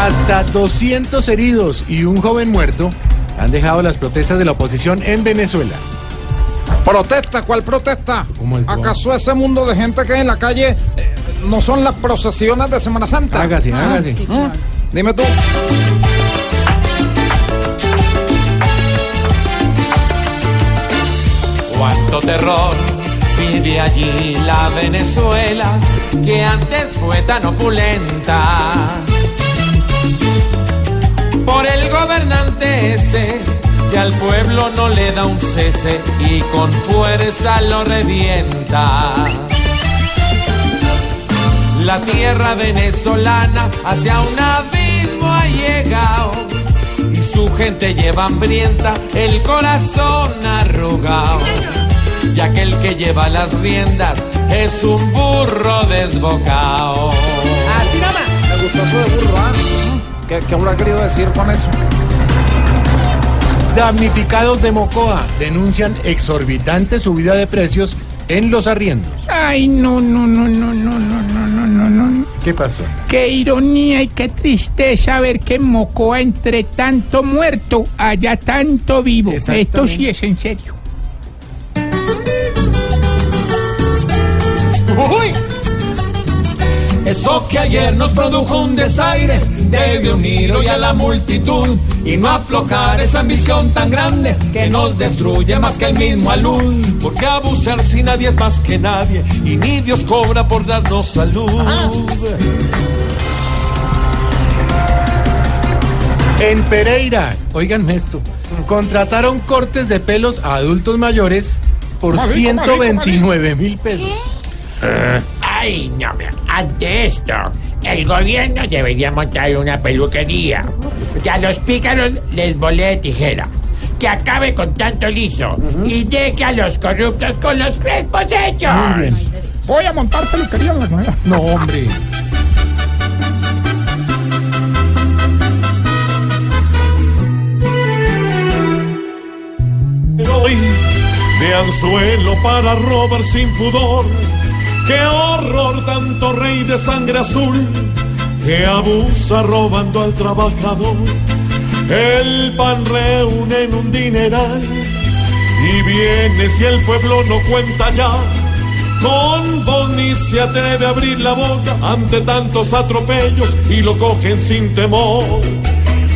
Hasta 200 heridos y un joven muerto han dejado las protestas de la oposición en Venezuela. ¿Protesta? ¿Cuál protesta? ¿Cómo el- ¿Acaso ese mundo de gente que hay en la calle eh, no son las procesiones de Semana Santa? Hágase, hágase. ¿Mm? Dime tú. Cuánto terror vive allí la Venezuela que antes fue tan opulenta. Que al pueblo no le da un cese y con fuerza lo revienta. La tierra venezolana hacia un abismo ha llegado y su gente lleva hambrienta el corazón arrugado. Y aquel que lleva las riendas es un burro desbocado. Así nomás. Me gustó eso de burro, ¿ah? ¿Qué, ¿Qué habrá querido decir con eso? Damnificados de Mocoa denuncian exorbitante subida de precios en los arriendos. Ay, no, no, no, no, no, no, no, no, no, no. ¿Qué pasó? Qué ironía y qué tristeza ver que en Mocoa entre tanto muerto haya tanto vivo. Esto sí es en serio. Eso que ayer nos produjo un desaire debe unir hoy a la multitud y no aflojar esa ambición tan grande que nos destruye más que el mismo alud. Porque abusar si nadie es más que nadie y ni Dios cobra por darnos salud. En Pereira, oigan esto, contrataron cortes de pelos a adultos mayores por ¿Cómo así? ¿Cómo así? ¿Cómo así? 129 mil pesos. Ay, no, ante esto, el gobierno debería montar una peluquería. Que a los pícaros les volé tijera. Que acabe con tanto liso y deje a los corruptos con los crespos hechos. Voy a montar peluquería en la nueva. No, hombre. Hoy de anzuelo para robar sin pudor. Qué horror tanto rey de sangre azul que abusa robando al trabajador. El pan reúne en un dineral y viene si el pueblo no cuenta ya. Con vos ni se atreve a abrir la boca ante tantos atropellos y lo cogen sin temor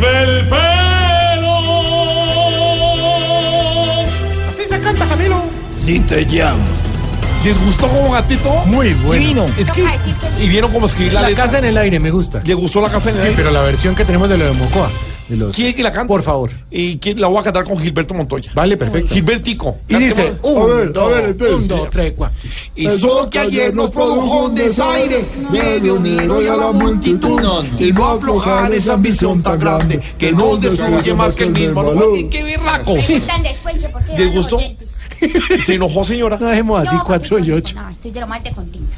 del pelo. Así se canta, Camilo. Sí te llamo. ¿Les gustó como gatito? Muy bueno. Divino. Es que, y vieron cómo escribir la, La letra. casa en el aire, me gusta. ¿Le gustó la casa en el Sí, aire? pero la versión que tenemos de lo de Mocoa. De los... ¿Quiere que la cante? Por favor. Y quién la voy a cantar con Gilberto Montoya. Vale, perfecto. Gilbertico. Y dice, un, dos, un, dos, tres, cuatro. Eso que ayer nos produjo un desaire debe unir hoy a la multitud y no aflojar esa ambición tan grande que nos destruye más que el mismo. ¡Ay, qué birraco! ¿Les gustó? Se enojó, señora. No dejemos así No, cuatro y porque- ocho. No, estoy de lo más de continua.